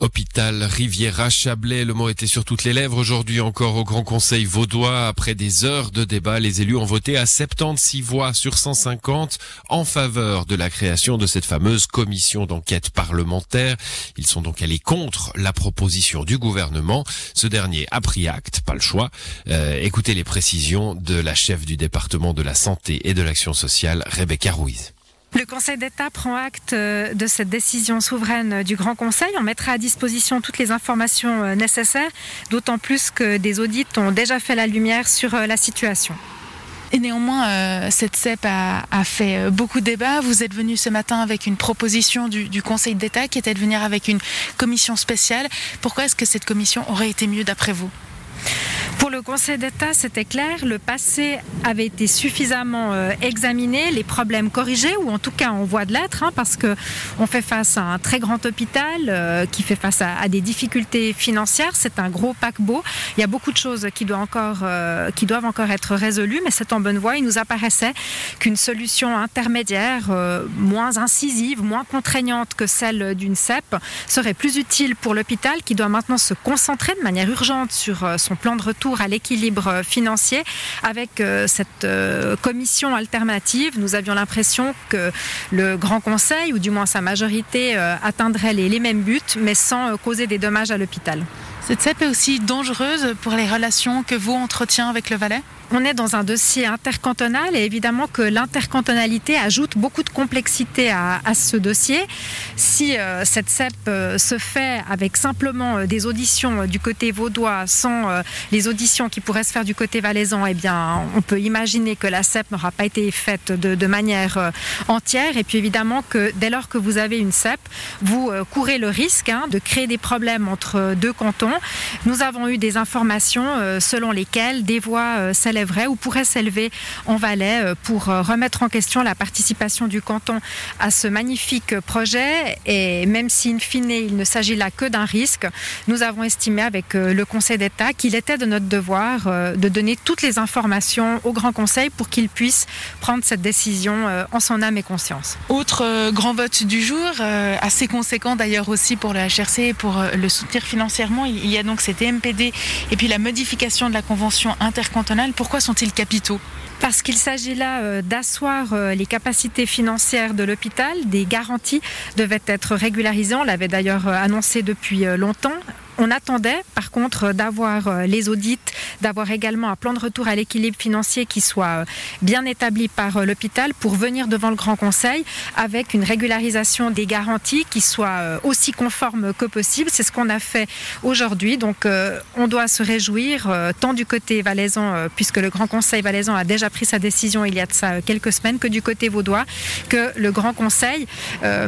Hôpital Riviera Chablais, le mot était sur toutes les lèvres aujourd'hui encore au Grand Conseil vaudois. Après des heures de débat, les élus ont voté à 76 voix sur 150 en faveur de la création de cette fameuse commission d'enquête parlementaire. Ils sont donc allés contre la proposition du gouvernement. Ce dernier a pris acte, pas le choix. Euh, écoutez les précisions de la chef du département de la santé et de l'action sociale, Rebecca Ruiz. Le Conseil d'État prend acte euh, de cette décision souveraine du Grand Conseil. On mettra à disposition toutes les informations euh, nécessaires, d'autant plus que des audits ont déjà fait la lumière sur euh, la situation. Et néanmoins, cette CEP a, fait beaucoup de débats. Vous êtes venu ce matin avec une proposition du, du Conseil d'État qui était de venir avec une commission spéciale. Pourquoi est-ce que cette commission aurait été mieux d'après vous? Pour le Conseil d'État, c'était clair, le passé avait été suffisamment euh, examiné, les problèmes corrigés, ou en tout cas en voie de l'être, hein, parce que on fait face à un très grand hôpital euh, qui fait face à, des difficultés financières. C'est un gros paquebot. Il y a beaucoup de choses qui doivent encore, euh, qui doivent encore être résolues, mais c'est en bonne voie. Il nous apparaissait qu'une solution intermédiaire, moins incisive, moins contraignante que celle d'une CEP, serait plus utile pour l'hôpital qui doit maintenant se concentrer de manière urgente sur son plan de retour à l'équilibre financier. Avec euh, cette euh, commission alternative, nous avions l'impression que le Grand Conseil, ou du moins sa majorité, euh, atteindrait les, mêmes buts, mais sans causer des dommages à l'hôpital. Cette CEP est aussi dangereuse pour les relations que vous entretenez avec le Valais? On est dans un dossier intercantonal et évidemment que l'intercantonalité ajoute beaucoup de complexité à, ce dossier. Si euh, cette CEP euh, se fait avec simplement euh, des auditions du côté vaudois sans les auditions qui pourraient se faire du côté valaisan, eh bien, on peut imaginer que la CEP n'aura pas été faite de, manière entière. Et puis évidemment que dès lors que vous avez une CEP, vous courez le risque hein, de créer des problèmes entre deux cantons. Nous avons eu des informations selon lesquelles des voix s'élèvent vrai ou pourrait s'élever en Valais euh, pour euh, remettre en question la participation du canton à ce magnifique projet. Et même si, in fine, il ne s'agit là que d'un risque, nous avons estimé avec euh, le Conseil d'État qu'il était de notre devoir de donner toutes les informations au Grand Conseil pour qu'il puisse prendre cette décision en son âme et conscience. Autre grand vote du jour, assez conséquent d'ailleurs aussi pour le HRC et pour le soutenir financièrement, il y a donc cet MPD et puis la modification de la convention intercantonale pour pourquoi sont-ils capitaux parce qu'il s'agit là euh, d'asseoir euh, les capacités financières de l'hôpital. Des garanties devaient être régularisées. On l'avait d'ailleurs euh, annoncé depuis longtemps. On attendait par contre d'avoir euh, les audits, d'avoir également un plan de retour à l'équilibre financier qui soit euh, bien établi par euh, l'hôpital pour venir devant le Grand Conseil avec une régularisation des garanties qui soit aussi conforme que possible. C'est ce qu'on a fait aujourd'hui. Donc on doit se réjouir tant du côté valaisan, puisque le Grand Conseil valaisan a déjà pris sa décision il y a de ça quelques semaines, que du côté vaudois, que le Grand Conseil,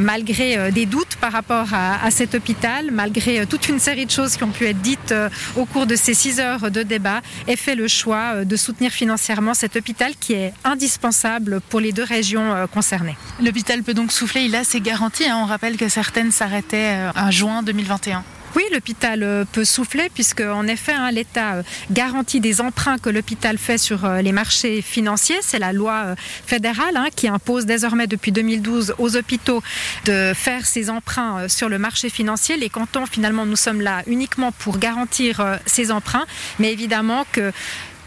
malgré des doutes par rapport à, à cet hôpital, malgré toute une série de choses qui ont pu être dites euh, au cours de ces six heures de débat, ait fait le choix euh, de soutenir financièrement cet hôpital qui est indispensable pour les deux régions euh, concernées. L'hôpital peut donc souffler, il a ses garanties. Hein. On rappelle que certaines s'arrêtaient en juin 2021. Oui, l'hôpital euh, peut souffler puisque en effet hein, l'État euh, garantit des emprunts que l'hôpital fait sur euh, les marchés financiers. C'est la loi fédérale hein, qui impose désormais depuis 2012 aux hôpitaux de faire ces emprunts sur le marché financier. Les cantons, finalement, nous sommes là uniquement pour garantir ces emprunts, mais évidemment que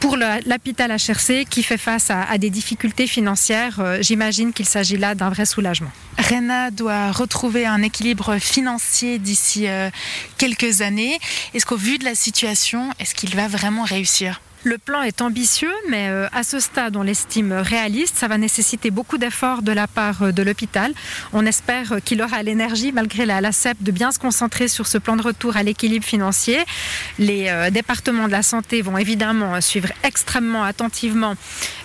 pour l'hôpital HRC qui fait face à, des difficultés financières, euh, j'imagine qu'il s'agit là d'un vrai soulagement. RENA doit retrouver un équilibre financier d'ici euh, quelques années. Est-ce qu'au vu de la situation, est-ce qu'il va vraiment réussir? Le plan est ambitieux, mais euh, à ce stade, on l'estime réaliste. Ça va nécessiter beaucoup d'efforts de la part euh, de l'hôpital. On espère euh, qu'il aura l'énergie, malgré la, LACEP, de bien se concentrer sur ce plan de retour à l'équilibre financier. Les départements de la santé vont évidemment suivre extrêmement attentivement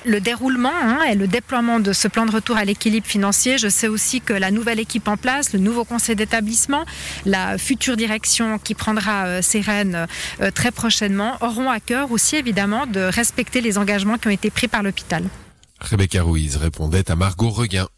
le déroulement hein, et le déploiement de ce plan de retour à l'équilibre financier. Je sais aussi que la nouvelle équipe en place, le nouveau conseil d'établissement, la future direction qui prendra ses rênes très prochainement, auront à cœur aussi de respecter les engagements qui ont été pris par l'hôpital. Rebecca Ruiz répondait à Margot Reguin.